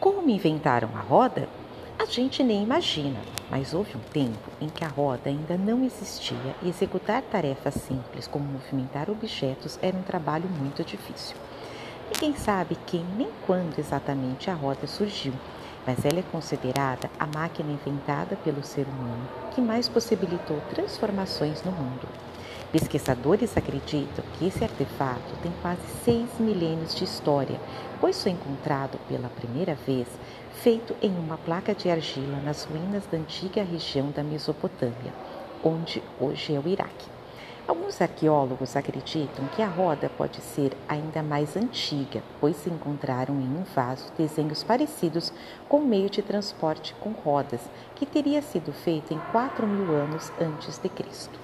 Como inventaram a roda? A gente nem imagina, mas houve um tempo em que a roda ainda não existia e executar tarefas simples como movimentar objetos era um trabalho muito difícil. Ninguém sabe quem nem quando exatamente a roda surgiu, mas ela é considerada a máquina inventada pelo ser humano que mais possibilitou transformações no mundo. Pesquisadores acreditam que esse artefato tem quase seis milênios de história, pois foi encontrado pela primeira vez feito em uma placa de argila nas ruínas da antiga região da Mesopotâmia, onde hoje é o Iraque. Alguns arqueólogos acreditam que a roda pode ser ainda mais antiga, pois se encontraram em um vaso desenhos parecidos com meio de transporte com rodas, que teria sido feito em 4 mil anos antes de Cristo.